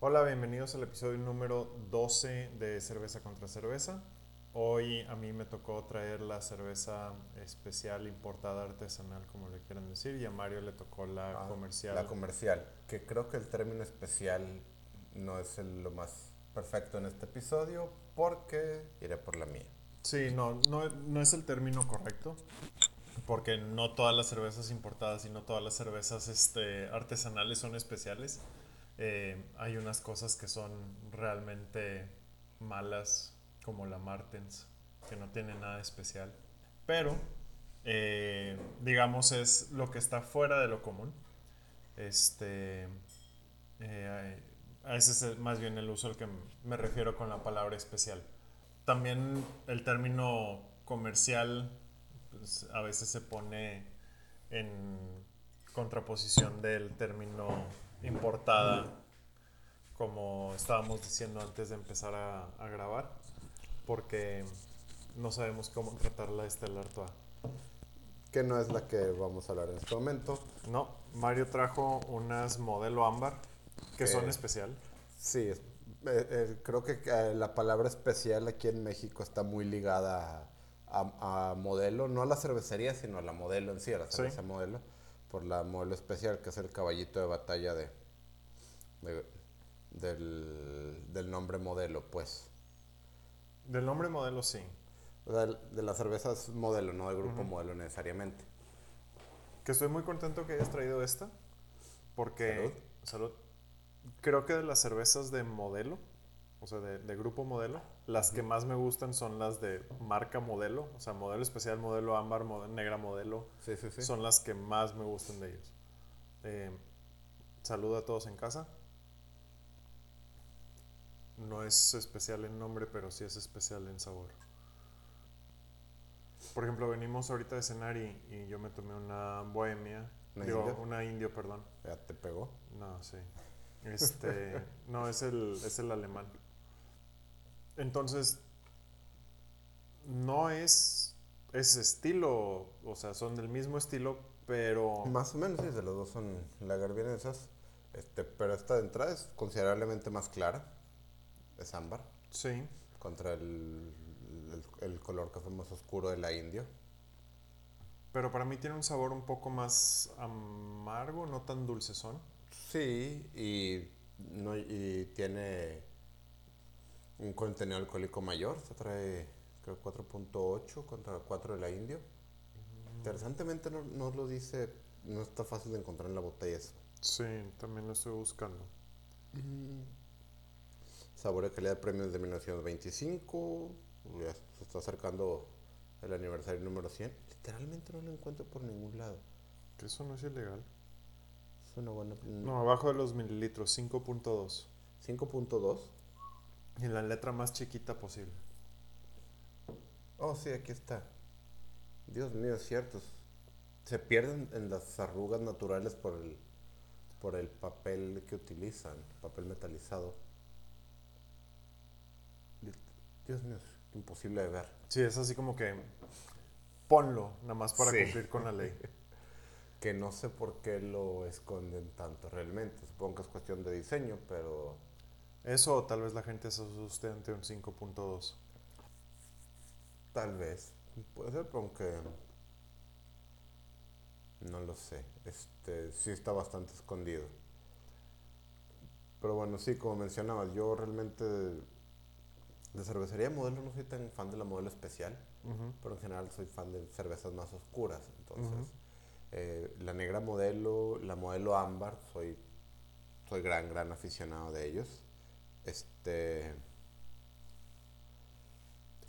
Hola, bienvenidos al episodio número 12 de Cerveza contra Cerveza. Hoy a mí me tocó traer la cerveza especial importada artesanal, como le quieran decir, y a Mario le tocó la Ah, comercial. La comercial, que creo que el término especial no es el- lo más perfecto en este episodio porque iré por la mía. Sí, no, no, no es el término correcto, porque no todas las cervezas importadas y no todas las cervezas este, artesanales son especiales. Eh, hay unas cosas que son realmente malas, como la Martens, que no tiene nada especial. Pero, eh, digamos, es lo que está fuera de lo común. Este, eh, a ese es más bien el uso al que me refiero con la palabra especial. También el término comercial pues, a veces se pone en contraposición del término importada, como estábamos diciendo antes de empezar a, a grabar, porque no sabemos cómo tratar la Estelar Toa. Que no es la que vamos a hablar en este momento. No, Mario trajo unas modelo ámbar que son Que- especial. Sí, es- eh, eh, creo que eh, la palabra especial aquí en México está muy ligada a, a- a modelo, no a la cervecería, sino a la modelo en sí, a la Sí. cerveza modelo, por la modelo especial, que es el caballito de batalla de, de- del, del nombre modelo, pues. Del nombre modelo sí. O sea, de las cervezas modelo, no del grupo modelo necesariamente. Que estoy muy contento que hayas traído esta. Porque. Salud. Salud. Creo que de las cervezas de modelo, o sea, de, de grupo modelo, las que más me gustan son las de marca modelo, o sea, modelo especial, modelo ámbar, negra modelo. Sí, sí, sí. Son las que más me gustan de ellos. Eh, saludo a todos en casa. No es especial en nombre, pero sí es especial en sabor. Por ejemplo, venimos ahorita de cenar y, y yo me tomé una bohemia. ¿Una digo, indio? una indio, perdón. Ya te pegó. No, sí. Este, no, es el, es el alemán. Entonces, no es ese estilo, o sea, son del mismo estilo, pero Más o menos, sí, de los dos son lagervienesas. Este, pero esta de entrada es considerablemente más clara. Es ámbar. sí, Contra el, el, el color café más oscuro de la indio. pero para mí tiene un sabor un poco más amargo, no tan dulcezón. Sí, y, no, y tiene un contenido alcohólico mayor. Se trae, creo, 4.8 contra 4 de la indio. Interesantemente no, no lo dice, no está fácil de encontrar en la botella eso. Sí, también lo estoy buscando. Sabor de calidad premios de 1925. Ya se está acercando el aniversario número 100. Literalmente no lo encuentro por ningún lado. Que eso no es ilegal. Es una buena. No, abajo de los mililitros, 5.2. 5.2. Y la letra más chiquita posible. Oh, sí, aquí está. Dios mío, es cierto. Se pierden en las arrugas naturales por el, por el papel que utilizan, papel metalizado. Dios mío, es imposible de ver. Sí, es así como que ponlo, nada más para Sí. cumplir con la ley. Que no sé por qué lo esconden tanto realmente. Supongo que es cuestión de diseño, pero Eso o tal vez la gente se asuste ante un 5.2. tal vez. Puede ser, pero aunque no lo sé. Este sí está bastante escondido. Pero bueno, sí, como mencionabas, yo realmente de cervecería modelo no soy tan fan de la modelo especial, pero en general soy fan de cervezas más oscuras. Entonces, eh, la negra modelo, la modelo ámbar, soy, soy gran, gran aficionado de ellos. Este.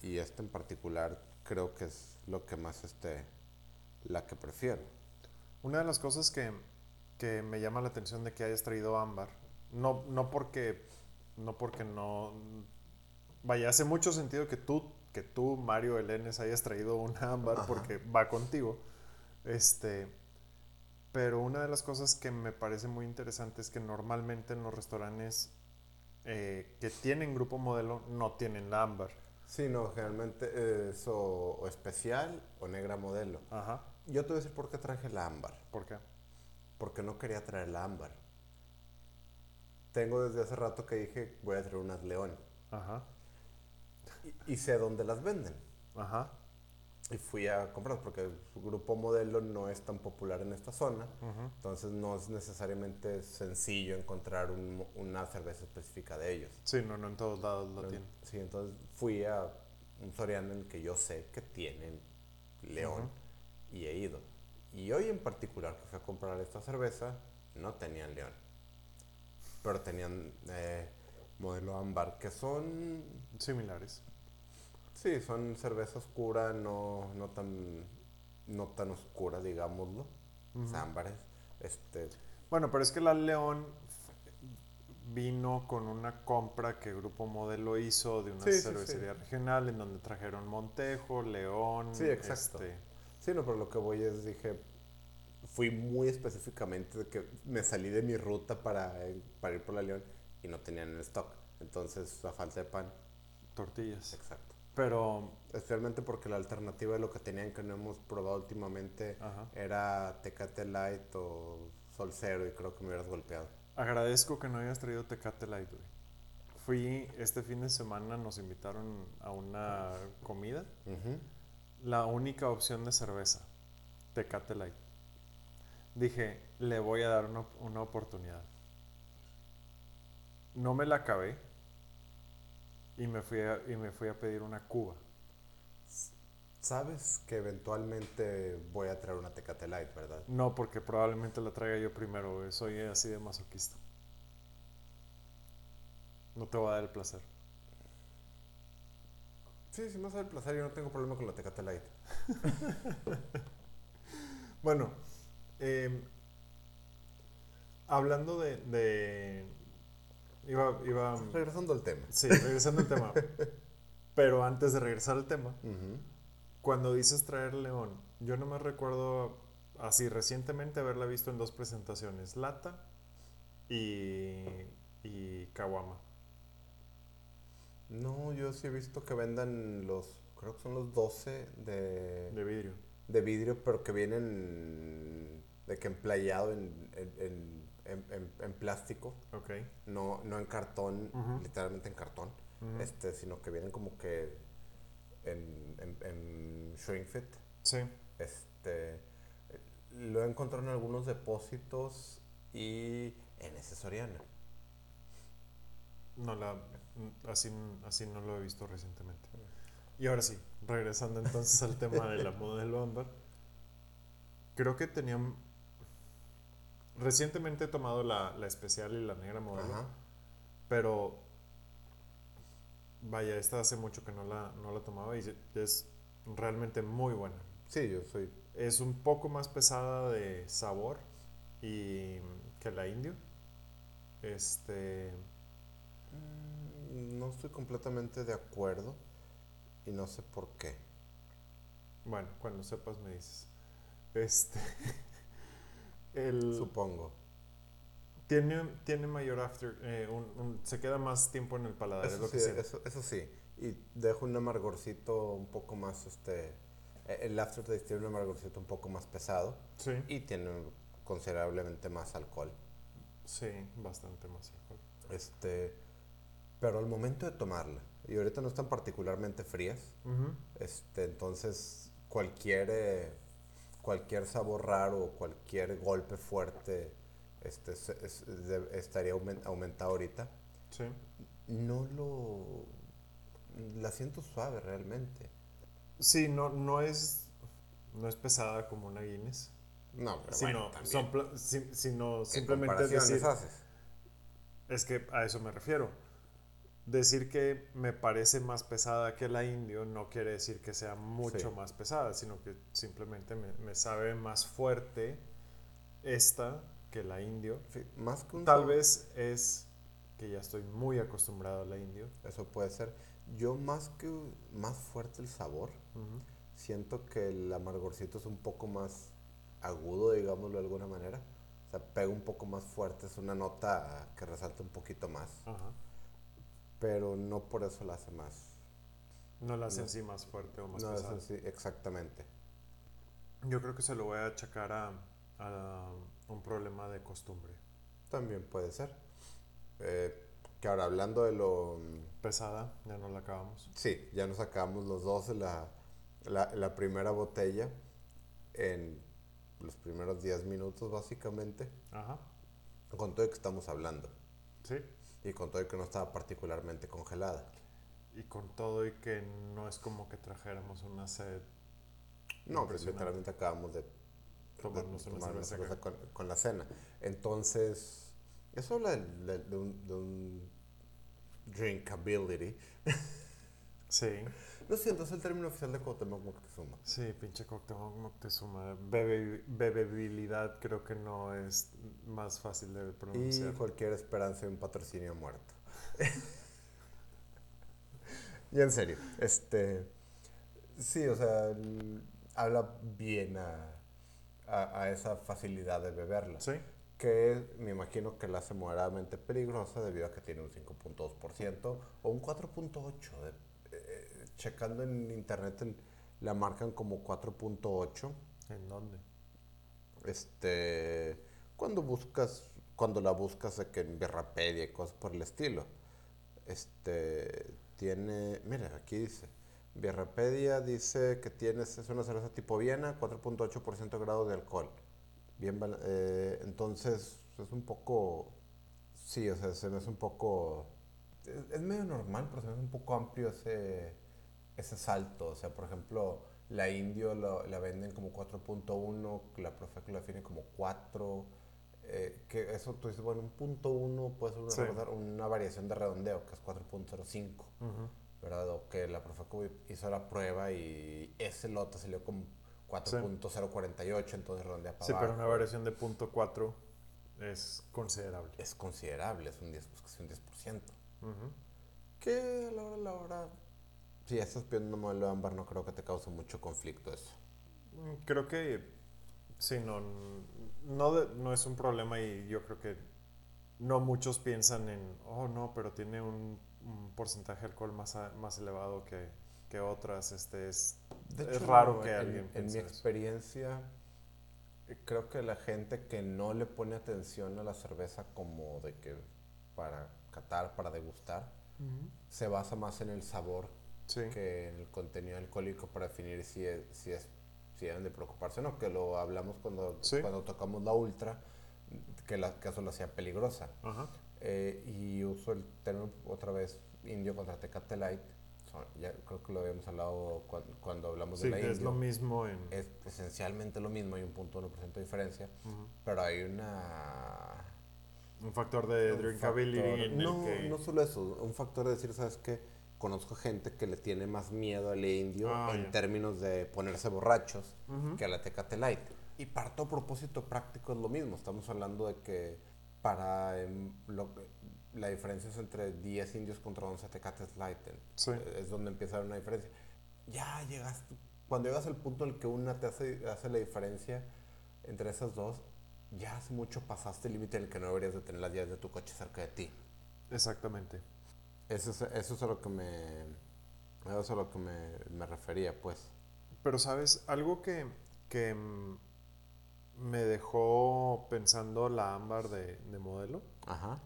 Y esta en particular creo que es lo que más este. la que prefiero. Una de las cosas que, que me llama la atención de que hayas traído ámbar, no, no porque no porque no vaya, hace mucho sentido que tú, que tú, Mario Elenes, hayas traído un ámbar Ajá. porque va contigo. Este, pero una de las cosas que me parece muy interesante es que normalmente en los restaurantes eh, que tienen grupo modelo no tienen la ámbar. Sí, no, generalmente es o, o especial o negra modelo. Ajá. Yo te voy a decir por qué traje la ámbar. ¿Por qué? Porque no quería traer la ámbar. tengo desde hace rato que dije, voy a traer unas León. Ajá. Y, y sé dónde las venden. Ajá. Y fui a comprar porque su grupo modelo no es tan popular en esta zona. Entonces no es necesariamente sencillo encontrar un- una cerveza específica de ellos. Sí, no, no en todos lados la tienen. Sí, entonces fui a un Soriana en el que yo sé que tienen León y he ido. Y hoy en particular que fui a comprar esta cerveza, no tenían León. Pero tenían eh, modelo ámbar, que son, Similares. Sí, son cerveza oscura, no, no, tan, no tan oscura, digámoslo. O sea, ámbares. Este, Bueno, pero es que la León vino con una compra que Grupo Modelo hizo de una Sí, sí, cervecería regional en donde trajeron Montejo, León. Sí, exacto. este, Sí, no, pero lo que voy es, dije, fui muy específicamente de que me salí de mi ruta para, para ir por la León y no tenían en stock. Entonces, a falta de pan, tortillas. exacto. Pero, Especialmente porque la alternativa de lo que tenían que no hemos probado últimamente ajá. era Tecate Light o Sol Cero y creo que me hubieras golpeado. Agradezco que no hayas traído Tecate Light, güey. Fui este fin de semana, nos invitaron a una comida. Ujú. La única opción de cerveza, Tecate Light. Dije, le voy a dar una, una oportunidad. No me la acabé y me fui a, y me fui a pedir una cuba. Sabes que eventualmente voy a traer una Tecate Light, ¿verdad? No, porque probablemente la traiga yo primero, güey. Soy así de masoquista. No te voy a dar el placer. Sí, si me hace el placer, yo no tengo problema con la Tecate Light. Bueno, eh, hablando de, de- Iba, iba... Regresando al tema. Sí, regresando al tema. Pero antes de regresar al tema, cuando dices traer león, yo no me recuerdo así recientemente haberla visto en dos presentaciones, Lata y, y Kawama. No, yo sí he visto que vendan los, creo que son los 12 de, De vidrio. de vidrio, pero que vienen de que emplayado en, en, en, en- en- en plástico, Ok. no, no en cartón, literalmente en cartón, este, sino que vienen como que en, en, en shrink fit. Sí. Este, lo he encontrado en algunos depósitos y en ese Soriana. No la, así, así no lo he visto recientemente. Y ahora sí, regresando entonces al tema de la modelo ámbar. Creo que tenían... Recientemente he tomado la, la especial y la negra modelo. Ajá. Pero vaya, esta hace mucho que no la, no la tomaba y es realmente muy buena. Sí, yo soy Es un poco más pesada de sabor y que la indio. Este, Mm, No estoy completamente de acuerdo y no sé por qué. bueno, cuando sepas me dices. Este, el, Supongo. tiene, tiene mayor after, eh, un- un- se queda más tiempo en el paladar, es Eso lo sí, que eso, eso sí. Y deja un amargorcito un poco más, este... eh, El aftertaste tiene un amargorcito un poco más pesado Sí, y tiene considerablemente más alcohol. sí, bastante más alcohol. Este... Pero al momento de tomarla, y ahorita no están particularmente frías, este, entonces cualquier, eh, cualquier sabor raro cualquier golpe fuerte este, se- es- de- estaría aumen- aumentado ahorita. Sí. No lo... La siento suave realmente. Sí, no, no es no es pesada como una Guinness, No, pero sino, bueno, también. son pla- si- sino ¿Qué simplemente decir, haces? es que a eso me refiero. Decir que me parece más pesada que la indio no quiere decir que sea mucho Sí. más pesada, sino que simplemente me, me sabe más fuerte esta que la indio. Sí, más que un Tal sabor- vez es que ya estoy muy acostumbrado a la indio. Eso puede ser. Yo más que más fuerte el sabor, siento que el amargorcito es un poco más agudo, digámoslo de alguna manera. O sea, pega un poco más fuerte, es una nota que resalta un poquito más. Ajá. Pero no por eso la hace más. No la hace No. en sí más fuerte o más No es pesada. así, exactamente. Yo creo que se lo voy a achacar a, a un problema de costumbre. También puede ser. Eh, que ahora hablando de lo... Pesada, ya no la acabamos. Sí, ya nos acabamos los dos la, la, la primera botella en los primeros 10 minutos básicamente. Ajá. Con todo el que estamos hablando. Sí. Y con todo el que no estaba particularmente congelada. Y con todo y que no es como que trajéramos una sed. No, pues literalmente acabamos de tomarnos, cerveza cerveza con, con la cena. Entonces, eso habla de, de- de un, de un drinkability. Sí. No siento, es el término oficial de Cuauhtémoc Moctezuma. Sí, pinche Cuauhtémoc Moctezuma. Bebe, bebebilidad creo que no es más fácil de Y pronunciar. cualquier esperanza de un patrocinio muerto. y en serio, este. Sí, o sea, habla bien a, a, a esa facilidad de beberla. Sí. Que me imagino que la hace moderadamente peligrosa debido a que tiene un 5.2% o un 4.8%. de- checando en internet el- la marcan como 4.8%. ¿En dónde? este cuando buscas cuando la buscas en Birrapedia y cosas por el estilo este tiene mira aquí dice Birrapedia dice que tienes es una cerveza tipo Viena 4.8% grado de alcohol bien eh, entonces es un poco sí o sea se me hace un poco es, es medio normal pero se me hace un poco amplio ese ese salto. O sea, por ejemplo, la Indio lo- la venden como 4.1, la Profeco la define como 4. eh, que eso tú dices, bueno, un punto 1 puede ser una, Sí. una variación de redondeo, que es 4.05, Ujú. ¿verdad? O que la Profeco hizo la prueba y ese lote salió como 4.048, entonces redondea para Sí, pero abajo. una variación de punto .4 es considerable. Es considerable, es un 10%. es un 10%. Ujú. Que a la hora, a la hora... Si ya estás pidiendo un modelo ámbar, no creo que te cause mucho conflicto eso. Mm, Creo que sí, no, no, de- no es un problema y yo creo que no muchos piensan en, oh no, pero tiene un, un porcentaje de alcohol más, a- más elevado que, que otras. Este es, De es raro no, que en- alguien En, piense mi eso. experiencia, creo que la gente que no le pone atención a la cerveza como de que para catar, para degustar, se basa más en el sabor Sí, que el contenido alcohólico para definir si, es, si, es, si deben de preocuparse o no, que lo hablamos cuando, Sí. cuando tocamos la ultra, que, la, que eso lo hacía peligrosa. ajá. Eh, y uso el término otra vez indio contra Tecate Light. Son- ya creo que lo habíamos hablado cuan- cuando, hablamos Sí, de la que es indio. lo mismo en... Es esencialmente lo mismo, hay un punto 1% de diferencia, Ujú. pero hay una... Un factor de drinkability no, que... no solo eso, un factor de decir, ¿sabes qué? Conozco gente que le tiene más miedo al indio Ah, en términos de ponerse borrachos que a la Tecate Light. Y para todo propósito práctico es lo mismo. Estamos hablando de que para em, lo que- la diferencia es entre 10 indios contra 11 Tecates Light. Sí. Es donde empieza una diferencia. Ya llegaste. Cuando llegas al punto en el que una te hace, hace la diferencia entre esas dos, ya hace mucho pasaste el límite en el que no deberías de tener las llaves de tu coche cerca de ti. Exactamente. Eso es, eso es a lo que me. Eso es a lo que me, me refería, pues. Pero, ¿sabes? Algo que, que mm, me dejó pensando la ámbar de, de modelo. Ajá.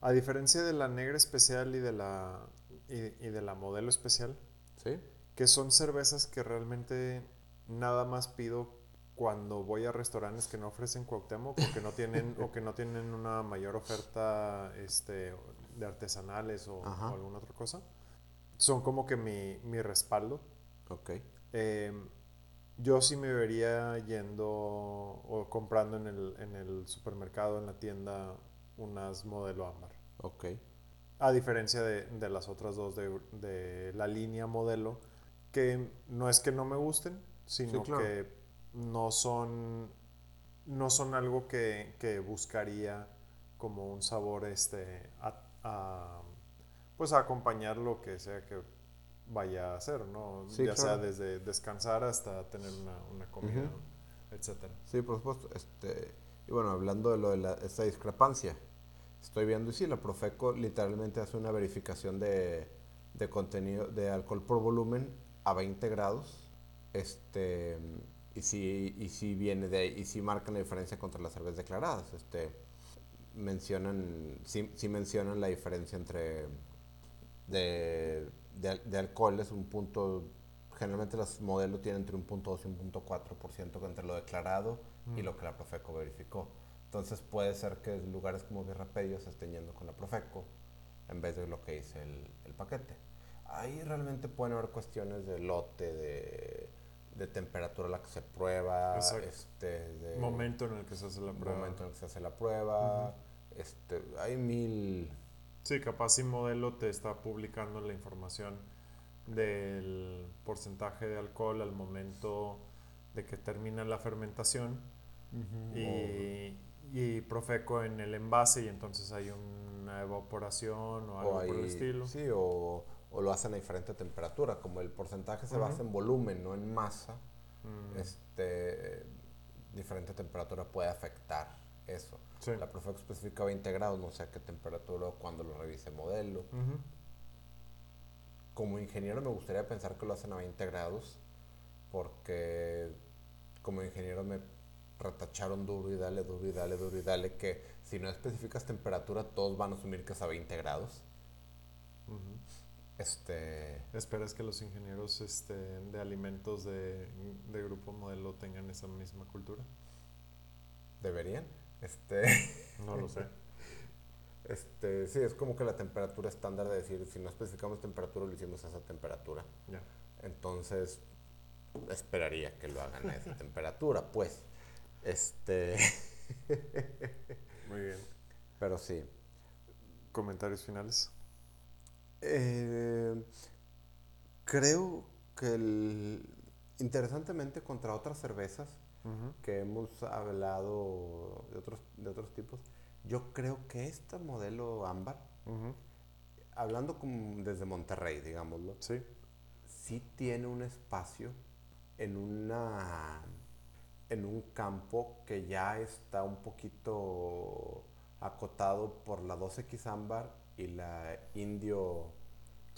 A diferencia de la negra especial y de la, y, y de la modelo especial, ¿Sí? que son cervezas que realmente nada más pido cuando voy a restaurantes que no ofrecen Cuauhtémoc o que no tienen, o que no tienen una mayor oferta este, de artesanales o, alguna otra cosa. Son como que mi, mi respaldo. Ok. Eh, yo sí me vería yendo o comprando en el, en el supermercado, en la tienda, unas modelo ámbar. Ok. A diferencia de, de las otras dos de, de la línea modelo, que no es que no me gusten, sino claro. que no son, no son algo que, que buscaría como un sabor este, a, a, pues a acompañar lo que sea que vaya a hacer, ¿no? Sí, ya sea desde descansar hasta tener una, una comida, Ujú. etcétera. Sí, por supuesto. Este, y bueno, hablando de lo de la, esta discrepancia, estoy viendo y sí, la Profeco literalmente hace una verificación de, de contenido de alcohol por volumen a 20 grados. Este, y sí, y sí viene de ahí, y sí marcan la diferencia contra las cervezas declaradas. Este, mencionan, sí, sí mencionan la diferencia entre de, de, de alcohol, es un punto, generalmente los modelos tienen entre un punto 2 y un punto 4% entre lo declarado y lo que la Profeco verificó. Entonces puede ser que lugares como Guerra se estén yendo con la Profeco en vez de lo que dice el, el paquete. Ahí realmente pueden haber cuestiones de lote, de, de temperatura a la que se prueba, este, de momento en el que se hace la prueba. Momento en el que se hace la prueba. Este, hay mil... Sí, capaz si modelo te está publicando la información del porcentaje de alcohol al momento de que termina la fermentación y, y, Profeco en el envase y entonces hay una evaporación o algo por el estilo. Sí, o o lo hacen a diferente temperatura. Como el porcentaje se basa en volumen, no en masa, mm. este, diferente temperatura puede afectar eso. La Profeco especifica 20 grados, no sé a qué temperatura o cuando lo revise modelo. Como ingeniero me gustaría pensar que lo hacen a 20 grados, porque como ingeniero me retacharon duro y dale, duro y dale, duro y dale, que si no especificas temperatura, todos van a asumir que es a 20 grados. Este... ¿Esperas que los ingenieros este, de alimentos de, de, Grupo Modelo tengan esa misma cultura? ¿Deberían? Este... No lo sé. Este, sí, es como que la temperatura estándar de decir, si no especificamos temperatura, lo hicimos a esa temperatura. Entonces, esperaría que lo hagan a esa temperatura, pues. Este... Muy bien. Pero sí. ¿Comentarios finales? Eh, creo que el, interesantemente contra otras cervezas que hemos hablado de otros, de otros tipos, yo creo que este modelo ámbar, hablando como desde Monterrey, digámoslo, sí. sí tiene un espacio en una en un campo que ya está un poquito acotado por la 2X ámbar y la Indio.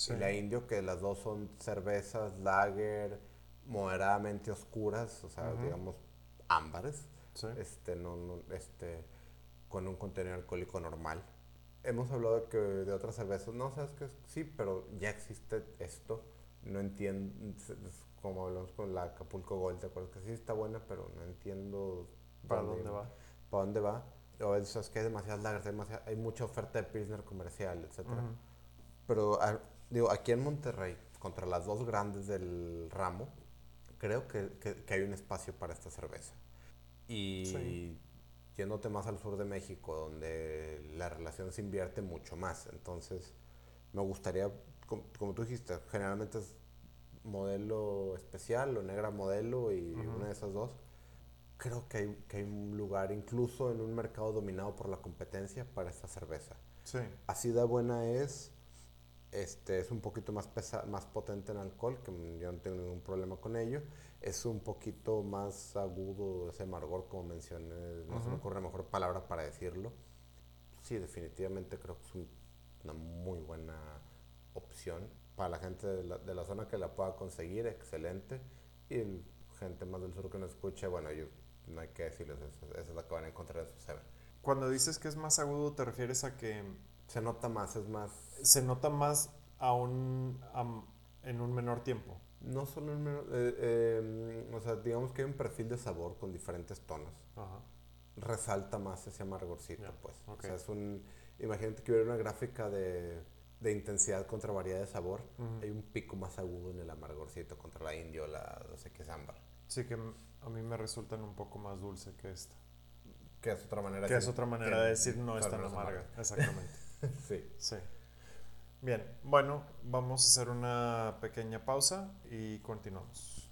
Y la Indio, que las dos son cervezas, lager, moderadamente oscuras, o sea, digamos, ámbares. Este, no, este, con un contenido alcohólico normal. Hemos hablado de, que, de otras cervezas, no, sabes que sí, pero ya existe esto. No entiendo, como hablamos con la Acapulco Gold, ¿te acuerdas? Que sí está buena, pero no entiendo para dónde va. Para dónde va o es que hay demasiadas lagers, hay, mucha oferta de Pilsner comercial, etc. Pero digo, aquí en Monterrey, contra las dos grandes del ramo, creo que, que, hay un espacio para esta cerveza. Y yéndote más al sur de México, donde la relación se invierte mucho más. Entonces, me gustaría, como, tú dijiste, generalmente es modelo especial o negra modelo y una de esas dos creo que hay, que hay un lugar, incluso en un mercado dominado por la competencia, para esta cerveza. Sí. Así de buena es, este, es un poquito más, pesa, más potente en alcohol, que yo no tengo ningún problema con ello. Es un poquito más agudo ese amargor, como mencioné, no se me ocurre la mejor palabra para decirlo. Sí, definitivamente creo que es una muy buena opción para la gente de la, de la, zona que la pueda conseguir, excelente. Y gente más del sur que nos escuche, bueno, yo no hay que decirles eso, eso es lo que van a encontrar en su Seven. Cuando dices que es más agudo, ¿te refieres a que... Se nota más, es más... Se nota más a un, en un menor tiempo. No solo en. Eh, em, o sea, digamos que hay un perfil de sabor con diferentes tonos. Ajá. Resalta más ese amargorcito, pues. O sea, es un... Imagínate que hubiera una gráfica de, de intensidad contra variedad de sabor. Hay un pico más agudo en el amargorcito contra la indio, la no sé qué es ámbar. Sí, que a mí me resultan un poco más dulce que esta. Que es otra manera. Que es otra manera de decir no es tan amarga. Exactamente. sí. Sí. Bien, bueno, vamos a hacer una pequeña pausa y continuamos.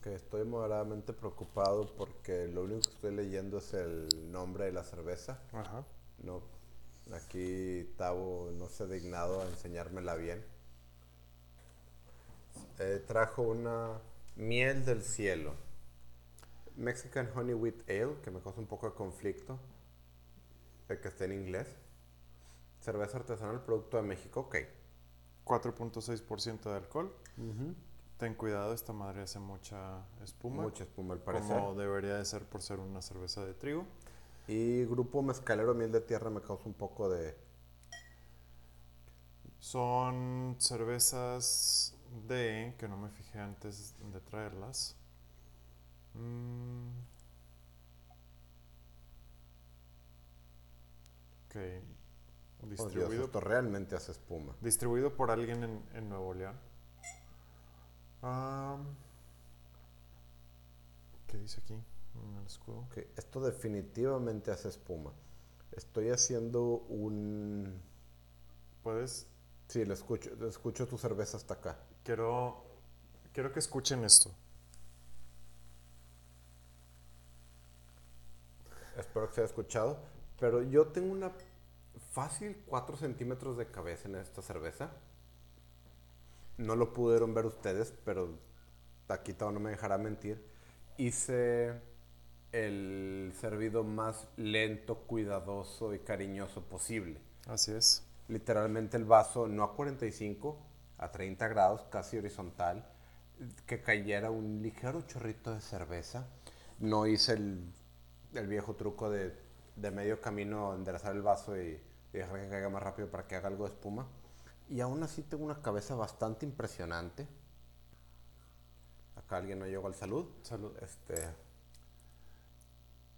Que estoy moderadamente preocupado porque lo único que estoy leyendo es el nombre de la cerveza. Ajá. No, aquí Tavo no se ha dignado a enseñármela bien. Eh, trajo una miel del cielo. Mexican Honey Wheat Ale, que me causa un poco de conflicto, el que esté en inglés. Cerveza artesanal, producto de México, ok. 4.6% de alcohol. ten cuidado, esta madre hace mucha espuma. Mucha espuma al parecer. Como debería de ser por ser una cerveza de trigo. Y grupo mezcalero miel de tierra me causa un poco de... Son cervezas de, que no me fijé antes de traerlas. Mm. Ok. Oh, Dios, Distribuido, esto realmente hace espuma. distribuido por alguien en, en Nuevo León. ¿Qué dice aquí? En el escudo. Esto definitivamente hace espuma. Estoy haciendo un... Puedes. Sí, le escucho, escucho tu cerveza hasta acá. Quiero. Quiero que escuchen esto. Espero que se haya escuchado. Pero yo tengo una fácil 4 centímetros de cabeza en esta cerveza. No lo pudieron ver ustedes, pero Taquito no me dejará mentir. Hice el servido más lento, cuidadoso y cariñoso posible. Así es. Literalmente el vaso no a 45, a 30 grados, casi horizontal, que cayera un ligero chorrito de cerveza. No hice el, el viejo truco de, de medio camino enderezar el vaso y, y dejar que caiga más rápido para que haga algo de espuma. Y aún así tengo una cabeza bastante impresionante. Acá alguien no llegó al salud. Salud. Este,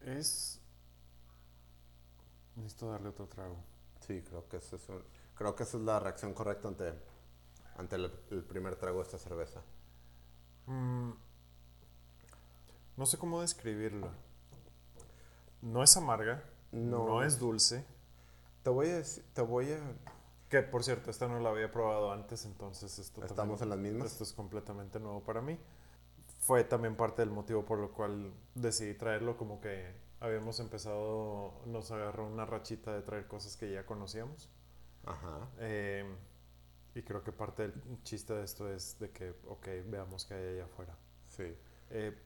Es. Necesito darle otro trago. sí, creo que, eso es un- creo que esa es la reacción correcta ante, ante el, el primer trago de esta cerveza. Mm, no sé cómo describirla. No es amarga. No. No, es dulce. Te voy a te voy a Que por cierto, esta no la había probado antes, entonces esto ¿Estamos también- en las mismas? Esto es completamente nuevo para mí. Fue también parte del motivo por lo cual decidí traerlo, como que habíamos empezado, nos agarró una rachita de traer cosas que ya conocíamos. Ajá. Eh, y creo que parte del chiste de esto es de que, ok, veamos qué hay allá afuera. Sí. Eh,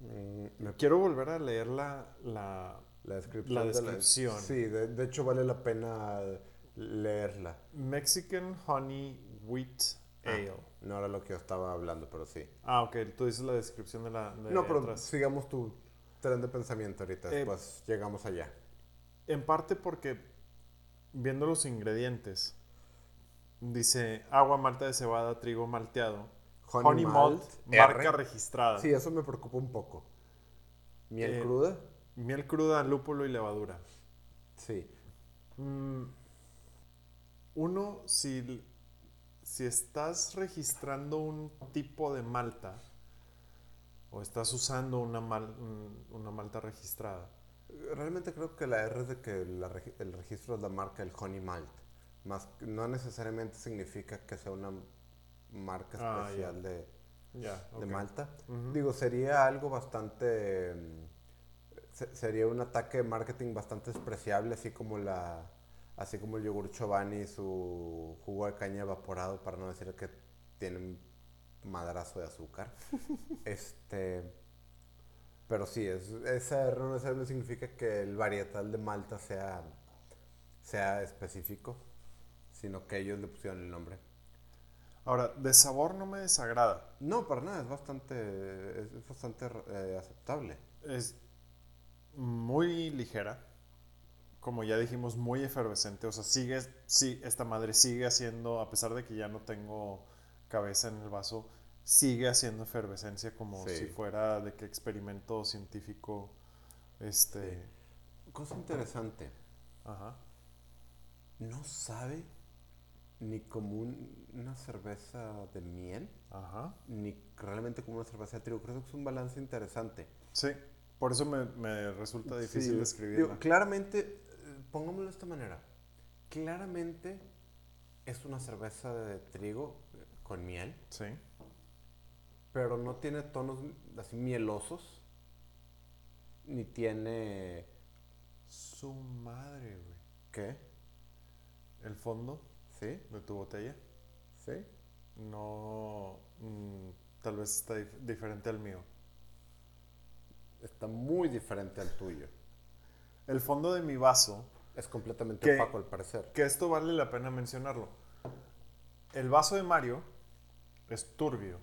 me- quiero volver a leer la, la la descripción. la de sí, de, de hecho vale la pena leerla. Mexican Honey Wheat Ah, Ale. no era lo que yo estaba hablando, pero sí. Ah, ok, tú dices la descripción de la... de no, pero atrás. sigamos tu tren de pensamiento ahorita. Eh, Después llegamos allá. En parte porque viendo los ingredientes, dice agua, malta de cebada, trigo malteado, honey, malt, marca R. registrada, Sí, eso me preocupa un poco. Miel Eh, cruda. miel cruda, lúpulo y levadura. Sí. Mm, uno, si, si estás registrando un tipo de malta o estás usando una, mal- un- una malta registrada, Realmente creo que la R es de que la el registro es la marca el Honey Malt. Más, no necesariamente significa que sea una marca Ah, especial de. Malta. Digo, sería algo bastante. mm, se- sería un ataque de marketing bastante despreciable, así como la. Así como el yogur Chobani y su jugo de caña evaporado, para no decir que tiene un madrazo de azúcar. este. Pero sí, es, esa no necesariamente significa que el varietal de Malta sea, sea específico, sino que ellos le pusieron el nombre. Ahora, de sabor no me desagrada. No, para nada, es bastante, es, bastante eh, aceptable. Es muy ligera. Como ya dijimos, muy efervescente. O sea, sigue, sí, esta madre sigue haciendo, a pesar de que ya no tengo cabeza en el vaso, sigue haciendo efervescencia como Sí. si fuera de que experimento científico. Este. Cosa interesante, Ajá. no sabe ni como un- una cerveza de miel, Ajá. ni realmente como una cerveza de trigo. Creo que es un balance interesante. Sí. Por eso me, me resulta difícil Sí, describirla. digo, claramente, eh, pongámoslo de esta manera, claramente es una cerveza de trigo eh, con miel, Sí. pero no tiene tonos así mielosos, ni tiene... Su madre, güey. ¿Qué? El fondo ¿Sí? de tu botella ¿Sí? no. mm, tal vez está dif- diferente al mío. Está muy diferente al tuyo. El fondo de mi vaso, Es completamente opaco al parecer. que esto vale la pena mencionarlo. El vaso de Mario es turbio.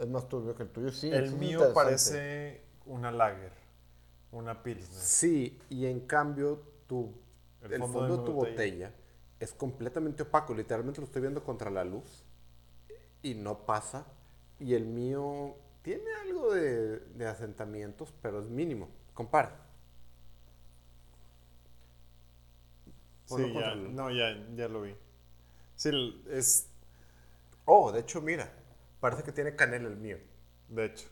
Es más turbio que el tuyo, sí. el mío parece una lager, una pilsner. Sí, y en cambio tu, El el, fondo de tu botella. botella. Es completamente opaco. Literalmente lo estoy viendo contra la luz y no pasa. Y el mío tiene algo de, de asentamientos, pero es mínimo. Compara. Sí, ya, no, ya, ya lo vi. Sí, es, Oh, de hecho, mira. Parece que tiene canela el mío. de hecho.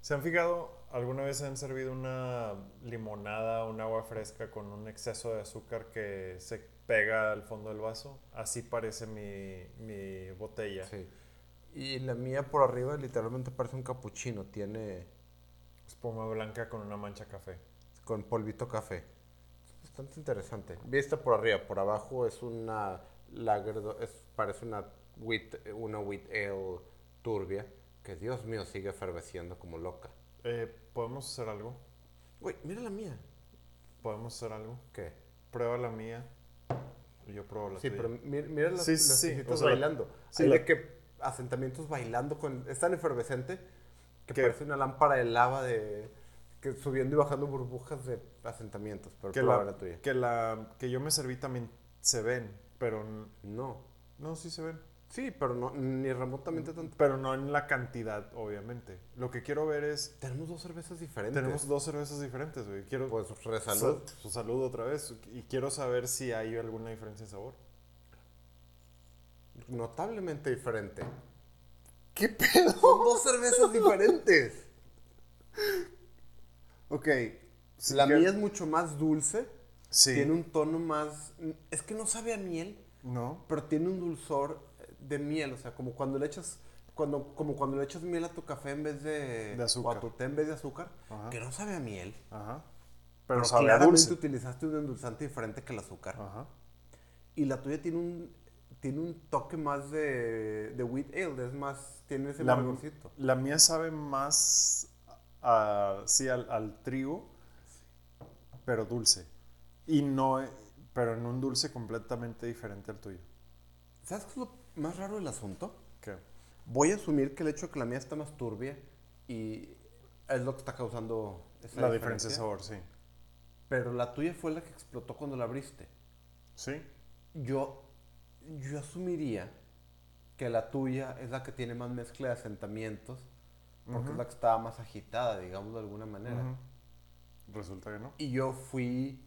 ¿Se han fijado, alguna vez han servido una limonada, un agua fresca con un exceso de azúcar que se pega al fondo del vaso? Así parece mi, mi botella. Sí. Y la mía por arriba literalmente parece un capuchino. Tiene Espuma blanca con una mancha café. con polvito café. Bastante interesante. Vista por arriba, por abajo es una lager, es, parece una wheat, una wheat ale turbia que Dios mío sigue eferveciendo como loca. Eh, ¿Podemos hacer algo? Uy, mira la mía. ¿Podemos hacer algo? ¿Qué? Prueba la mía. Yo pruebo la Sí, tuya. pero mi- mira las, Sí, las sí, piecitas o sea, bailando. sí, Hay la- de que asentamientos bailando con es tan efervescente que Que- parece una lámpara de lava de que subiendo y bajando burbujas de asentamientos, pero que, la, la tuya. que la que yo me serví también se ven, pero No. no, sí se ven. Sí, pero no ni remotamente tanto. Pero no en la cantidad, obviamente. Lo que quiero ver es. Tenemos dos cervezas diferentes. Tenemos dos cervezas diferentes, güey. Quiero. Pues resalud. Sa- Su salud otra vez. Y quiero saber si hay alguna diferencia en sabor. Notablemente diferente. ¿Qué pedo? Son dos cervezas diferentes. Ok. la mía es mucho más dulce. Sí. Tiene un tono más. Es que no sabe a miel, No. pero tiene un dulzor de miel. O sea, como cuando le echas. Cuando, como cuando le echas miel a tu café en vez de. De azúcar. O a tu té en vez de azúcar. Ajá. Que no sabe a miel. Ajá. Pero, Pero sabe a claramente dulce. utilizaste un endulzante diferente que el azúcar. Ajá. Y la tuya tiene un. Tiene un toque más de, de wheat ale, es más, tiene ese La, la mía sabe más. a- sí, al, al trigo. Pero dulce. Y no. Pero en un dulce completamente diferente al tuyo. ¿Sabes qué es lo más raro del asunto? ¿Qué? Voy a asumir que el hecho de que la mía está más turbia y es lo que está causando esa La diferencia de sabor, sí. Pero la tuya fue la que explotó cuando la abriste. Sí. Yo, yo asumiría que la tuya es la que tiene más mezcla de asentamientos porque es la que estaba más agitada, digamos de alguna manera. Resulta que no. Y yo fui,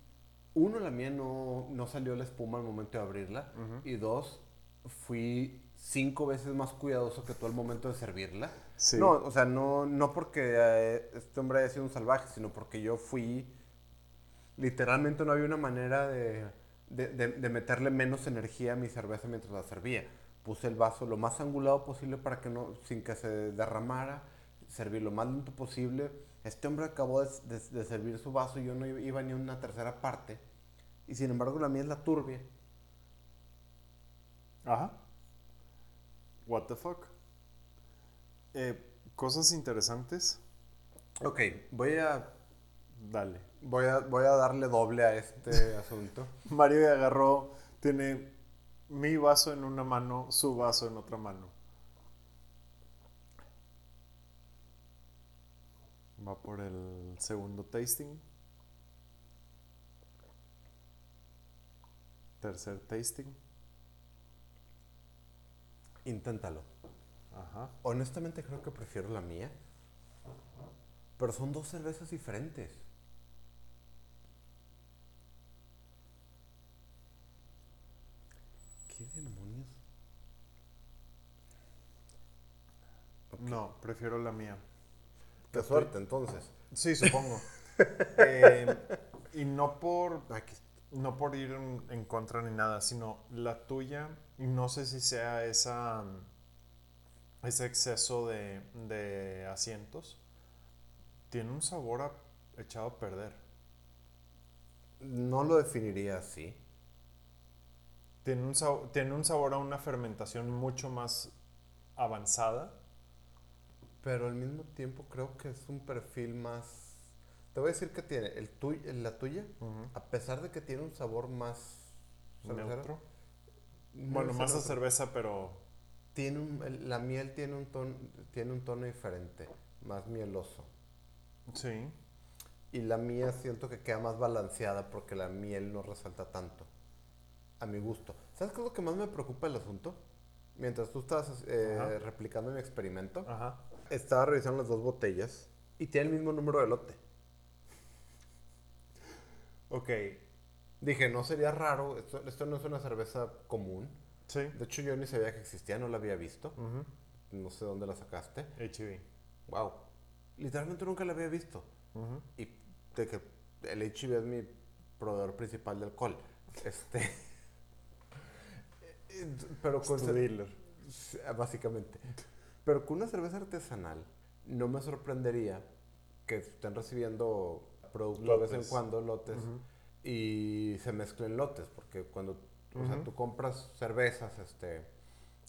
uno, la mía no, no salió la espuma al momento de abrirla. Y dos, fui cinco veces más cuidadoso que tú al momento de servirla. Sí. No, o sea, no, no porque eh, este hombre haya sido un salvaje, sino porque yo fui, literalmente no había una manera de, de, de- de meterle menos energía a mi cerveza mientras la servía. Puse el vaso lo más angulado posible para que no, sin que se derramara, serví lo más lento posible. Este hombre acabó de, de- de servir su vaso y yo no iba ni una tercera parte. Y sin embargo la mía es la turbia. Ajá. What the fuck. Eh, cosas interesantes. Ok, voy a, Dale. voy a, voy a darle doble a este asunto. Mario agarró, tiene mi vaso en una mano, su vaso en otra mano. Va por el segundo tasting. Tercer tasting. Inténtalo. Ajá. Honestamente creo que prefiero la mía. Pero son dos cervezas diferentes. ¿Qué demonios? No, prefiero la mía. Qué suerte, entonces. Sí, supongo. Eh, y no por Aquí. No por ir en, en contra ni nada, sino la tuya, no sé si sea esa ese exceso de, de asientos, tiene un sabor a- echado a perder. No lo definiría así. Tiene un, sab- tiene un sabor a una fermentación mucho más avanzada. Pero al mismo tiempo creo que es un perfil más... Te voy a decir que tiene el tuy- la tuya, a pesar de que tiene un sabor más... cervecero, Neutro. Bueno, más a cerveza, pero tiene un- el- la miel tiene un, tono, tiene un tono diferente, más mieloso. Sí. Y la mía siento que queda más balanceada porque la miel no resalta tanto. A mi gusto. ¿Sabes qué es lo que más me preocupa del asunto? Mientras tú estabas eh, replicando mi experimento, Ajá. estaba revisando las dos botellas y tiene el mismo número de lote. Ok. Dije, no sería raro, esto, esto no es una cerveza común. Sí. De hecho, yo ni sabía que existía, no la había visto. No sé dónde la sacaste. HB. Wow. Literalmente nunca la había visto. Y de que el HIV es mi proveedor principal de alcohol. Este. Pero con dealer. Básicamente. Pero con una cerveza artesanal, no me sorprendería que estén recibiendo producto de vez en cuando, lotes, y se mezclen lotes, porque cuando o sea, tú compras cervezas, este,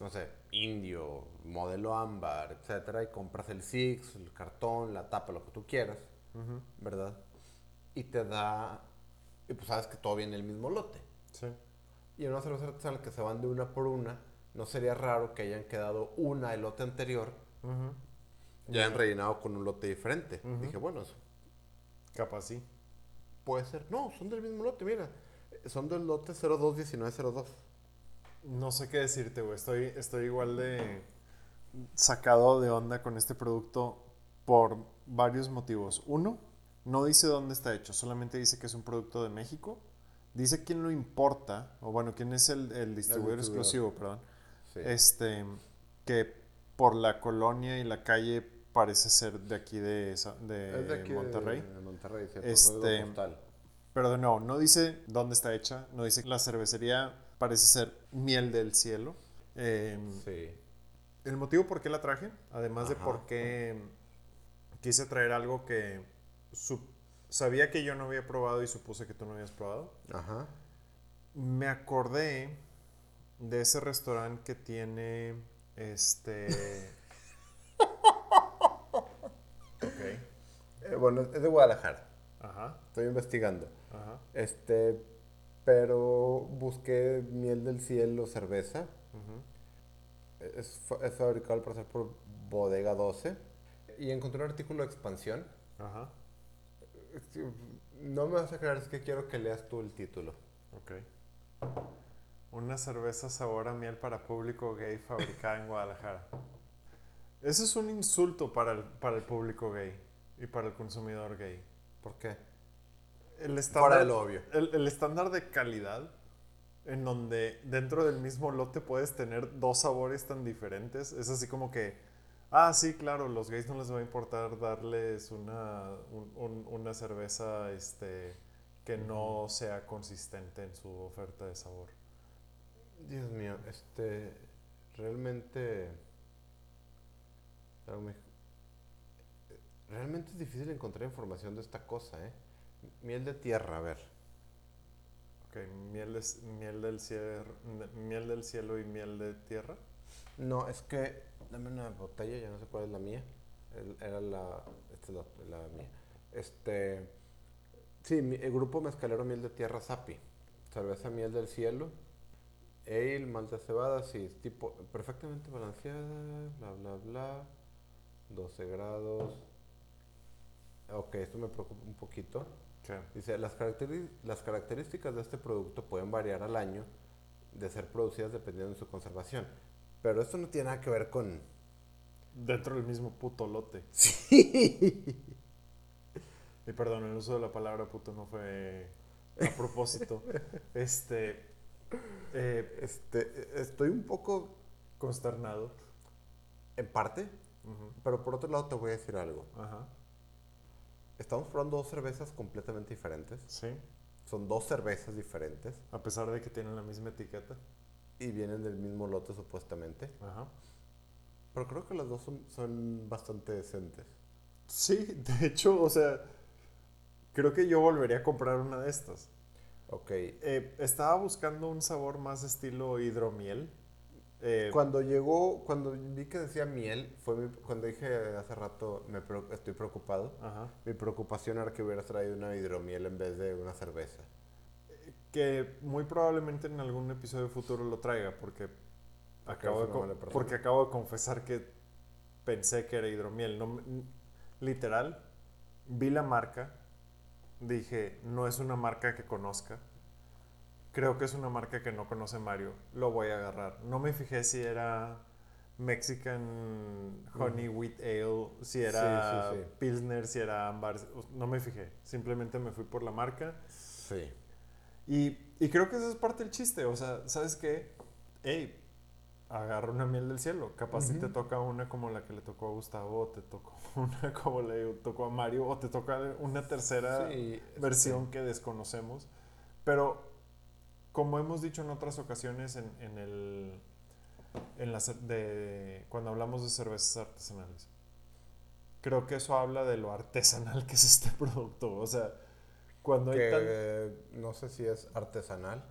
no sé, indio, modelo ámbar, etcétera, y compras el six, el cartón, la tapa, lo que tú quieras. ¿verdad? Y te da, y pues sabes que todo viene en el mismo lote. Sí. Y en una cerveza artesanal que se van de una por una, no sería raro que hayan quedado una el lote anterior Ujú. y hayan rellenado con un lote diferente. Dije, bueno, eso Capaz sí. puede ser. No, son del mismo lote, mira. Son del lote 021902. No sé qué decirte, güey. Estoy, estoy igual de sacado de onda con este producto por varios motivos. Uno, no dice dónde está hecho, solamente dice que es un producto de México. Dice quién lo importa, o bueno, quién es el, el distribuidor exclusivo, perdón. Sí. Este, que por la colonia y la calle parece ser de aquí de, esa- de, Es de aquí de- Monterrey. De, Monterrey, cierto. Este. Pero de nuevo, no dice dónde está hecha, no dice la cervecería parece ser miel del cielo. Eh, Sí. el motivo por qué la traje, además de por qué quise traer algo que sabía que yo no había probado y supuse que tú no habías probado, Ajá. me acordé de ese restaurante que tiene este... Eh, bueno, es de Guadalajara. ajá, Estoy investigando. ajá, Este, pero busqué miel del cielo cerveza. Es, fa- es fabricado al parecer por Bodega 12. Y encontré un artículo de expansión. ajá, No me vas a creer, es que quiero que leas tú el título. ok. Una cerveza sabor a miel para público gay fabricada en Guadalajara. Eso es un insulto para el, para el público gay y para el consumidor gay. ¿Por qué? El estándar, de lo obvio. el, el estándar de calidad en donde dentro del mismo lote puedes tener dos sabores tan diferentes, es así como que, ah, sí, claro, los gays no les va a importar darles una, un- un- una cerveza este, que no sea consistente en su oferta de sabor. Dios mío, este. Realmente. algo me- Realmente es difícil encontrar información de esta cosa, ¿eh? Miel de tierra, a ver. Ok, miel, es- miel, del cielo, miel del cielo y miel de tierra. No, es que. Dame una botella, ya no sé cuál es la mía. Era la. Esta es la, la mía. Este. Sí, el grupo mezcalero Miel de Tierra Sapi. Cerveza Miel del Cielo. Ale, malta cebada, sí, tipo perfectamente balanceada, bla, bla, bla. 12 grados. Ok, esto me preocupa un poquito. ¿Qué? Dice, las, características de este producto pueden variar al año de ser producidas dependiendo de su conservación. Pero esto no tiene nada que ver con... Dentro del mismo puto lote. Sí. Y perdón, el uso de la palabra puto no fue a propósito. Este. eh, Este, estoy un poco consternado. en parte, pero por otro lado te voy a decir algo. Ajá. Estamos probando dos cervezas completamente diferentes. Sí. Son dos cervezas diferentes A pesar de que tienen la misma etiqueta. y vienen del mismo lote supuestamente. Ajá. Pero creo que las dos son, son bastante decentes. Sí, de hecho, o sea. Creo que yo volvería a comprar una de estas. Ok. Eh, estaba buscando un sabor más estilo hidromiel. Eh, Cuando llegó, cuando vi que decía miel, fue mi- cuando dije hace rato, me preo- estoy preocupado. ajá. Mi preocupación era que hubieras traído una hidromiel en vez de una cerveza. Que muy probablemente en algún episodio futuro lo traiga, porque Acabo de porque acabo de confesar que pensé que era hidromiel. No, literal, vi la marca, dije, no es una marca que conozca. Creo que es una marca que no conoce Mario. Lo voy a agarrar. No me fijé si era Mexican Honey Wheat Ale, si era Sí, sí, sí. Pilsner, si era Ambar. No me fijé. Simplemente me fui por la marca. Sí. Y, y creo que esa es parte del chiste. O sea, ¿sabes qué? Ey, agarra una miel del cielo. Capaz si te toca una como la que le tocó a Gustavo, o te tocó una como le tocó a Mario, o te toca una tercera Sí, versión que desconocemos. Pero, como hemos dicho en otras ocasiones, en, en el. En la, de, cuando hablamos de cervezas artesanales, creo que eso habla de lo artesanal que es este producto. O sea, cuando hay tan. eh, no sé si es artesanal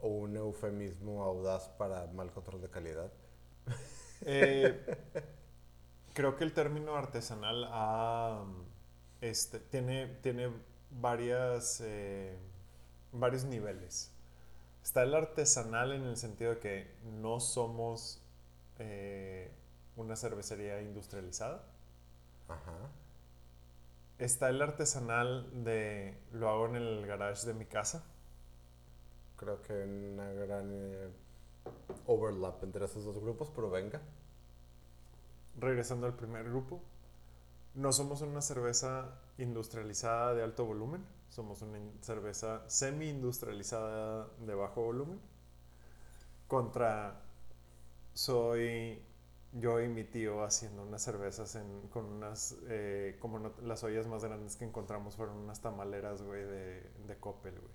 o un eufemismo audaz para mal control de calidad. Eh, creo que el término artesanal este, tiene, tiene varias, eh, varios niveles. Está el artesanal en el sentido de que no somos eh, una cervecería industrializada. Ajá. Está el artesanal de lo hago en el garage de mi casa. Creo que hay una gran eh, overlap entre esos dos grupos, pero venga. Regresando al primer grupo, no somos una cerveza industrializada de alto volumen, somos una cerveza semi-industrializada de bajo volumen. Contra soy yo y mi tío haciendo unas cervezas en- con unas, eh, como no- las ollas más grandes que encontramos fueron unas tamaleras, güey, de, de Coppel, güey.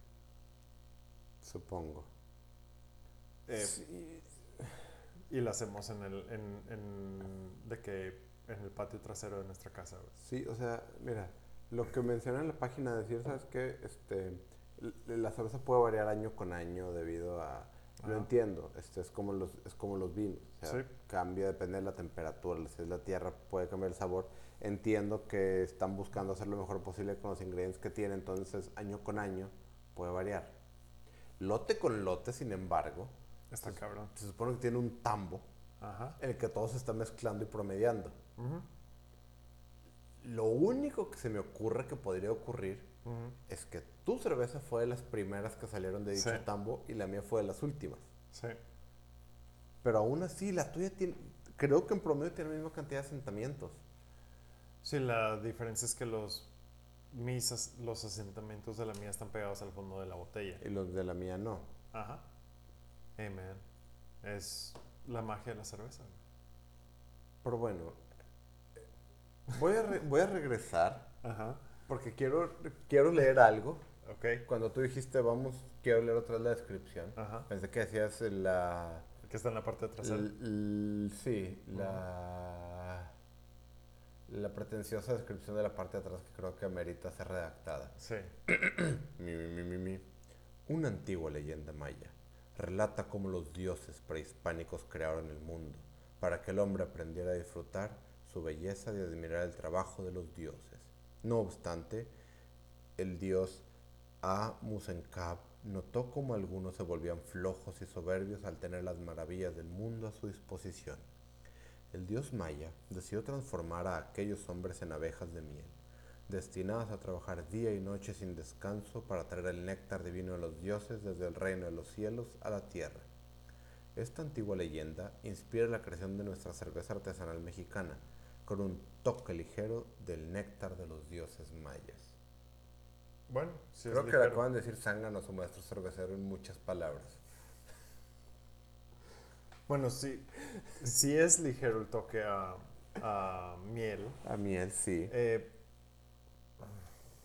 Supongo. Eh, Sí. Y la hacemos en el, en, en- de que, en el patio trasero de nuestra casa, güey. Sí, o sea, mira, lo que menciona en la página, decir, ¿sabes qué? Este, la cerveza puede variar año con año debido a... Lo Ajá. entiendo, este, es, como los, es como los vinos. O sea, Sí. cambia, depende de la temperatura, si es la tierra puede cambiar el sabor. Entiendo que están buscando hacer lo mejor posible con los ingredientes que tienen, entonces año con año puede variar. Lote con lote, sin embargo, Está cabrón. se supone que tiene un tambo Ajá. en el que todo se está mezclando y promediando. Ujú, Lo único que se me ocurre que podría ocurrir es que tu cerveza fue de las primeras que salieron de dicho Sí. tambo y la mía fue de las últimas. Sí. Pero aún así, la tuya tiene, creo que en promedio tiene la misma cantidad de asentamientos. Sí, la diferencia es que los, mis, as- los asentamientos de la mía están pegados al fondo de la botella. Y los de la mía no. Ajá. Hey, man. Es la magia de la cerveza. Pero bueno, voy a, re- voy a regresar Ajá. porque quiero, quiero leer algo. Cuando tú dijiste, vamos, quiero leer otra vez la descripción. Ajá. Pensé que decías la... Que está en la parte l- sí, la, la pretenciosa descripción de la parte de atrás que creo que amerita ser redactada. Sí. Mi, mi, mi, mi, mi. Una antigua leyenda maya relata cómo los dioses prehispánicos crearon el mundo para que el hombre aprendiera a disfrutar su belleza y admirar el trabajo de los dioses. No obstante, el dios A. Musenkab notó cómo algunos se volvían flojos y soberbios al tener las maravillas del mundo a su disposición. El dios maya decidió transformar a aquellos hombres en abejas de miel, destinadas a trabajar día y noche sin descanso para traer el néctar divino de los dioses desde el reino de los cielos a la tierra. Esta antigua leyenda inspira la creación de nuestra cerveza artesanal mexicana, con un toque ligero del néctar de los dioses mayas. Bueno, es Creo que le acaban de decir zángano a su maestro cervecero en muchas palabras. Bueno, sí. Sí es ligero el toque a, a miel. A miel, sí. Eh,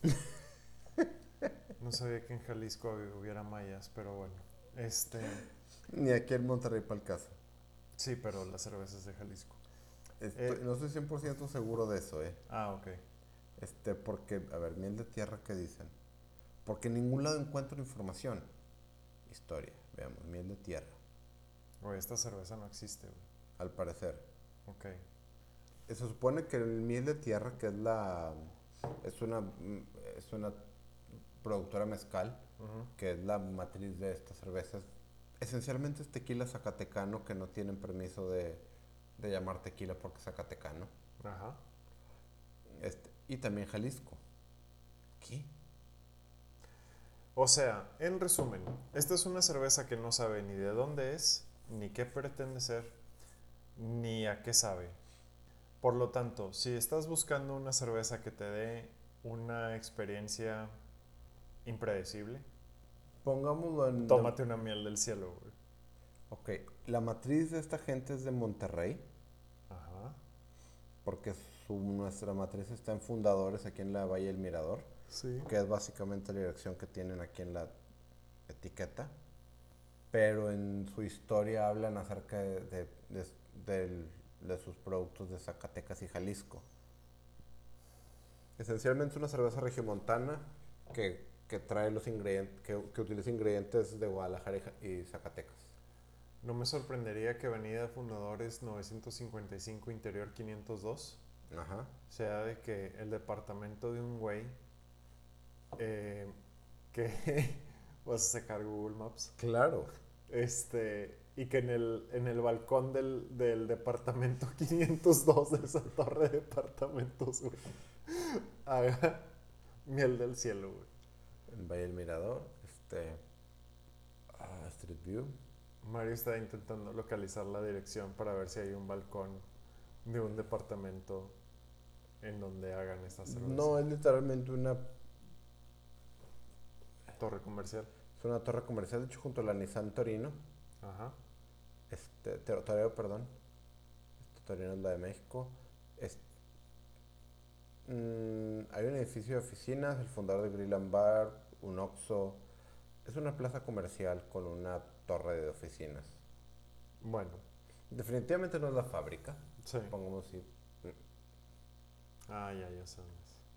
no sabía que en Jalisco hubiera mayas, pero bueno. Este, Ni aquí en Monterrey para el caso. sí, pero la cerveza es de Jalisco. Estoy- Eh. no estoy 100% seguro de eso, ¿eh? Ah, ok. Este, porque, a ver, miel de tierra, ¿qué dicen? Porque en ningún lado encuentro información. Historia, veamos, miel de tierra, Oye, esta cerveza no existe, güey. al parecer. Ok. Se supone que el miel de tierra, que es la. Es una, es una productora mezcal, que es la matriz de estas cervezas, Esencialmente es tequila zacatecano que no tienen permiso de, de llamar tequila porque es zacatecano. Ajá. Este, y también Jalisco. ¿Qué? O sea, en resumen, esta es una cerveza que no sabe ni de dónde es, ni qué pretende ser, ni a qué sabe. Por lo tanto, si estás buscando una cerveza que te dé una experiencia impredecible, Pongámoslo en... tómate una miel del cielo, güey. Ok, la matriz de esta gente es de Monterrey, Ajá. porque su, nuestra matriz está en Fundadores, aquí en la Valle del Mirador, Sí. que es básicamente la dirección que tienen aquí en la etiqueta. Pero en su historia hablan acerca de, de- de- del- de sus productos de Zacatecas y Jalisco. Esencialmente es una cerveza regiomontana que, que trae los ingredientes, que, que utiliza ingredientes de Guadalajara y Ja- y Zacatecas. No me sorprendería que Avenida Fundadores 955 Interior 502 Ajá. sea de que el departamento de un güey eh, que vas a sacar Google Maps Claro. este y que en el, en el balcón del, del departamento 502 de esa torre de departamentos güey, haga miel del cielo güey. En Valle del Mirador, este. ah, Street View. Mario está intentando localizar la dirección para ver si hay un balcón de un departamento en donde hagan esta cerveza. No, es literalmente una, Torre comercial. es una torre comercial, de hecho, junto a la Nissan Torino. Ajá. Este, Toreo, perdón. Este, Torino es la de México. Es- mm, hay un edificio de oficinas, el fundador de Grill and Bar, un Oxxo. Es una plaza comercial con una torre de oficinas. Bueno, Definitivamente no es la fábrica, sí. pongamos así. Ah, ya, ya sabes.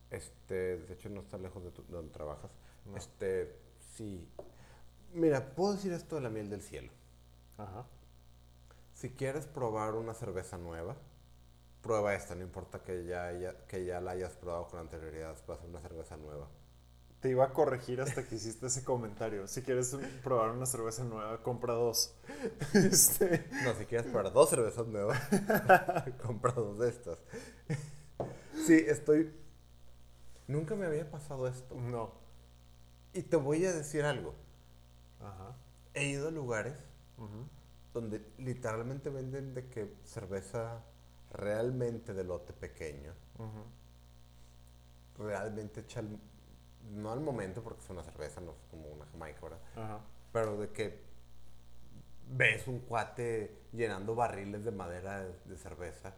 Este, de hecho, no está lejos de, tu- de donde trabajas. No. Este, sí. Mira, puedo decir esto de la miel del cielo. Ajá. Si quieres probar una cerveza nueva, prueba esta, no importa que ya, haya- que ya la hayas probado con anterioridad, va a ser una cerveza nueva. Te iba a corregir hasta que hiciste ese comentario. Si quieres probar una cerveza nueva, compra dos. Este, No, si quieres probar dos cervezas nuevas, compra dos de estas. Sí, estoy... Nunca me había pasado esto. no. Y te voy a decir algo. Ajá. He ido a lugares donde literalmente venden de que cerveza realmente de lote pequeño, Ujú. realmente hecha no al momento porque es una cerveza, no es como una jamaica, ¿verdad? Ajá. Pero de que ves un cuate llenando barriles de madera de, de cerveza.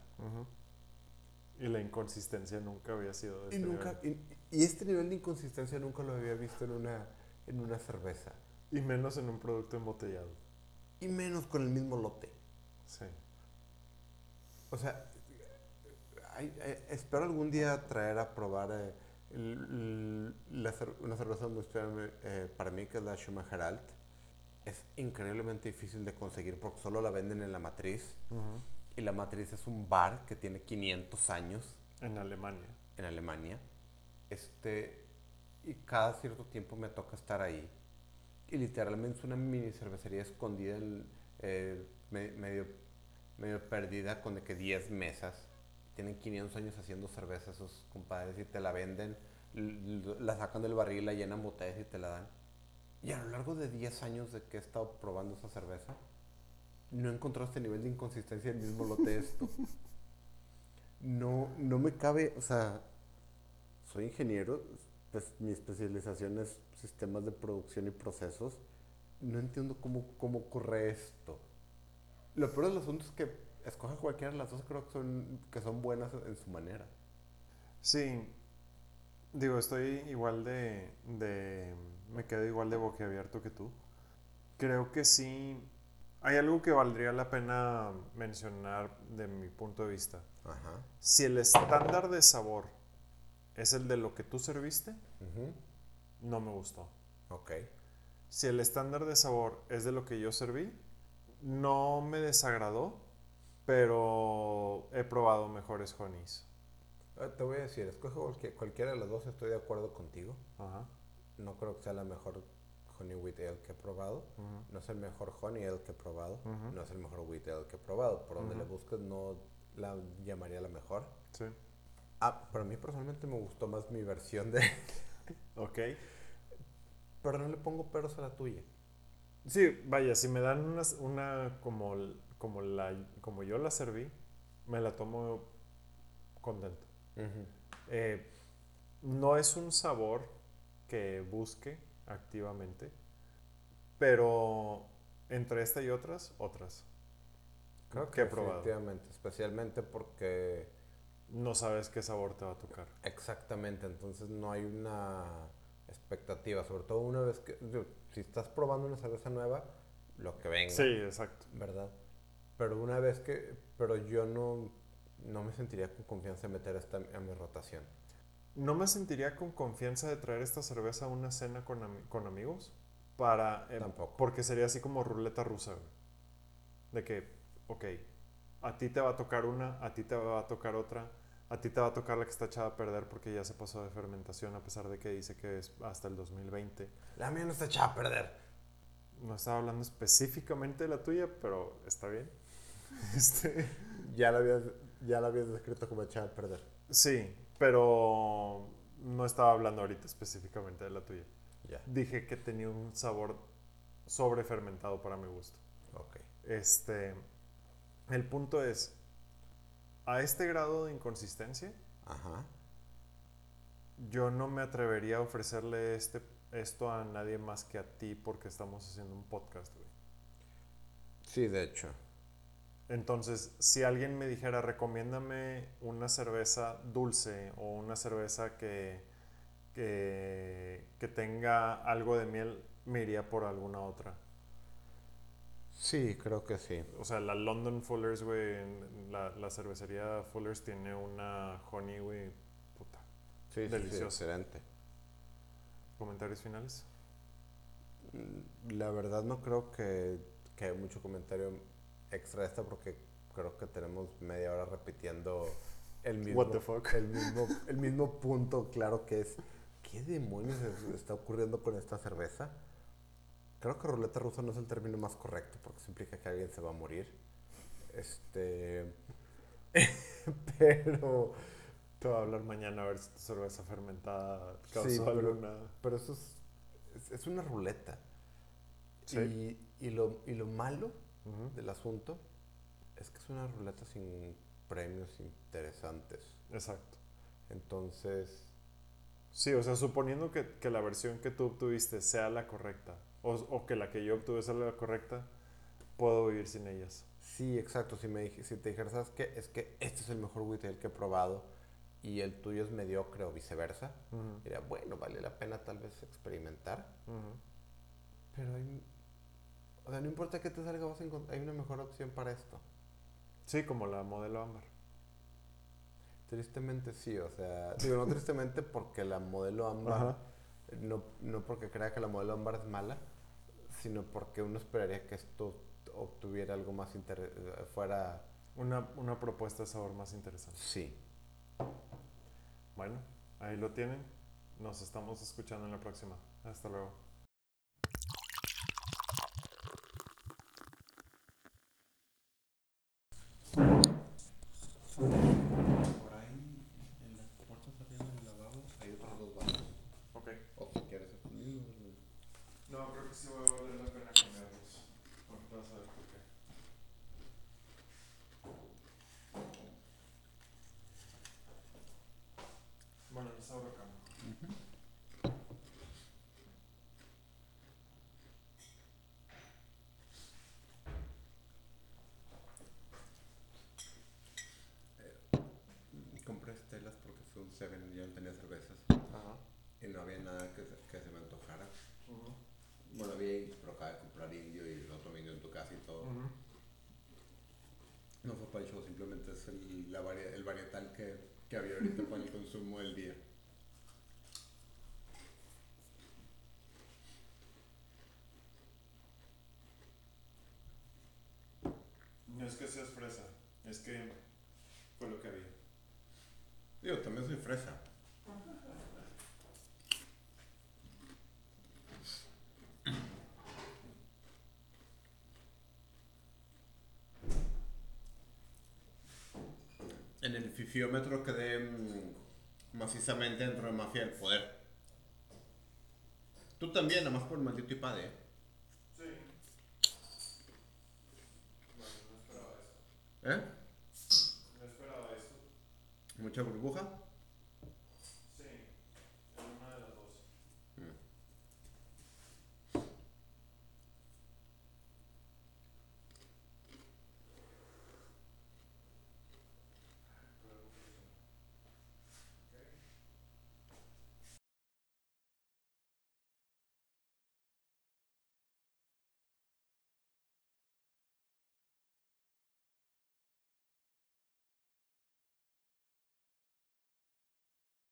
Y la inconsistencia nunca había sido de y este nunca nivel. y, y este nivel de inconsistencia nunca lo había visto en una en una cerveza Y menos en un producto embotellado. y menos con el mismo lote. Sí. O sea, hay- hay- espero algún día traer a probar eh, la cer- una cerveza muy eh, para mí, que es la Schumacher Alt. Es increíblemente difícil de conseguir porque solo la venden en la matriz. Ujú. Y la matriz es un bar que tiene 500 años En Alemania. en Alemania. Este, y cada cierto tiempo me toca estar ahí. Y literalmente es una mini cervecería escondida, en- eh, me- medio, medio perdida, con de que 10 mesas. Tienen 500 años haciendo cerveza esos compadres y te la venden, la sacan del barril, la llenan botellas y te la dan. Y a lo largo de 10 años de que he estado probando esa cerveza, no he encontrado este nivel de inconsistencia del mismo lote esto. No, no me cabe, o sea, soy ingeniero, pues mi especialización es sistemas de producción y procesos. No entiendo cómo, cómo ocurre esto. Lo peor del asunto es que escoja cualquiera de las dos, creo que son, que son buenas en su manera. Sí. Digo, estoy igual de, de... Me quedo igual de boquiabierto que tú. Creo que sí. Hay algo que valdría la pena mencionar de mi punto de vista. Ajá. Si el estándar de sabor es el de lo que tú serviste, no me gustó. Ok. Si el estándar de sabor es de lo que yo serví, no me desagradó, pero he probado mejores honeys. Ah, Te voy a decir, cualquier- cualquiera de las dos, estoy de acuerdo contigo. Ajá. No creo que sea la mejor honey wheat ale que he probado. No es el mejor honey ale que he probado. No es el mejor wheat ale que he probado. Por donde le busques no la llamaría la mejor. Sí. Ah, pero a mí personalmente me gustó más mi versión de... Ok. pero no le pongo peros a la tuya. Sí, vaya, si me dan una, una como, como, la, como yo la serví, me la tomo contento. Eh, no es un sabor que busque activamente, pero entre esta y otras, otras. Creo que he probado. especialmente porque No sabes qué sabor te va a tocar. exactamente, entonces no hay una expectativa, sobre todo una vez que si estás probando una cerveza nueva, lo que venga, Sí, exacto. ¿verdad? Pero una vez que, pero yo no, no me sentiría con confianza de meter esta a mi rotación. No me sentiría con confianza de traer esta cerveza a una cena con, ami- con amigos para... eh, Tampoco. Porque sería así como ruleta rusa. De que, ok, a ti te va a tocar una, a ti te va a tocar otra, a ti te va a tocar la que está echada a perder porque ya se pasó de fermentación a pesar de que dice que es hasta el 2020. La mía no está echada a perder. No estaba hablando específicamente de la tuya, pero está bien. Este, Ya la habías, ya la habías descrito como echada a perder. sí, pero no estaba hablando ahorita específicamente de la tuya. Ya, Dije que tenía un sabor sobrefermentado para mi gusto. ok. Este, el punto es, a este grado de inconsistencia, Ajá. yo no me atrevería a ofrecerle este, esto a nadie más que a ti porque estamos haciendo un podcast, güey. Sí, de hecho. Entonces, si alguien me dijera, recomiéndame una cerveza dulce o una cerveza que, que, que tenga algo de miel, me iría por alguna otra. Sí, creo que sí. O sea, la London Fullers, güey, la, la cervecería Fullers tiene una honey, güey, puta. Sí, sí, sí, excelente. ¿Comentarios finales? Mm, La verdad no creo que, que haya mucho comentario extra esta porque creo que tenemos media hora repitiendo el mismo, What the fuck? El, mismo, el mismo punto claro que es ¿qué demonios es- está ocurriendo con esta cerveza? Creo que ruleta rusa no es el término más correcto porque eso implica que alguien se va a morir. Este... pero... Te voy a hablar mañana a ver si tu cerveza fermentada causó Sí, pero- alguna... Pero eso es, es, es una ruleta. Sí. Y, y, lo, y lo malo Ujú, del asunto es que es una ruleta sin premios interesantes. Exacto. Entonces, Sí, o sea, suponiendo que, que la versión que tú obtuviste sea la correcta, o, o que la que yo obtuve sea la correcta, puedo vivir sin ellas. sí, exacto. Si, me, si te dijeras, ¿sabes qué? Es que este es el mejor Whitale que he probado y el tuyo es mediocre o viceversa, Ujú, diría, bueno, vale la pena tal vez experimentar. ujú. Pero hay, o sea, no importa qué te salga, vas a encont- hay una mejor opción para esto. Sí, como la modelo ámbar. Tristemente sí, o sea, digo, no tristemente porque la modelo ámbar, no, no porque crea que la modelo ámbar es mala, sino porque uno esperaría que esto obtuviera algo más inter fuera, Una, una propuesta de sabor más interesante. sí. Bueno, ahí lo tienen. Nos estamos escuchando en la próxima. Hasta luego. Por ahí, en las puertas arriba del lavabo, hay otros dos vasos. Ok. O si quieres conmigo. No, creo que sí va a valer la pena cambiarlos. Ahorita vas a ver por qué. Bueno, les abro cámara. Compré estelas porque fue un Seven y yo no tenía cervezas. Ajá. Y no había nada que se, que se me antojara. Bueno, había, indios, pero acaba de comprar indio y el otro indio en tu casa y todo. No fue para el show, simplemente es el, la varia- el varietal que, que había ahorita para el consumo del día. No es que seas fresa, es que fue lo que había. Digo, también soy fresa. Fifiómetro quede mm, macizamente dentro de Mafia del Poder. Tú también, nada más por maldito iPad, ¿eh?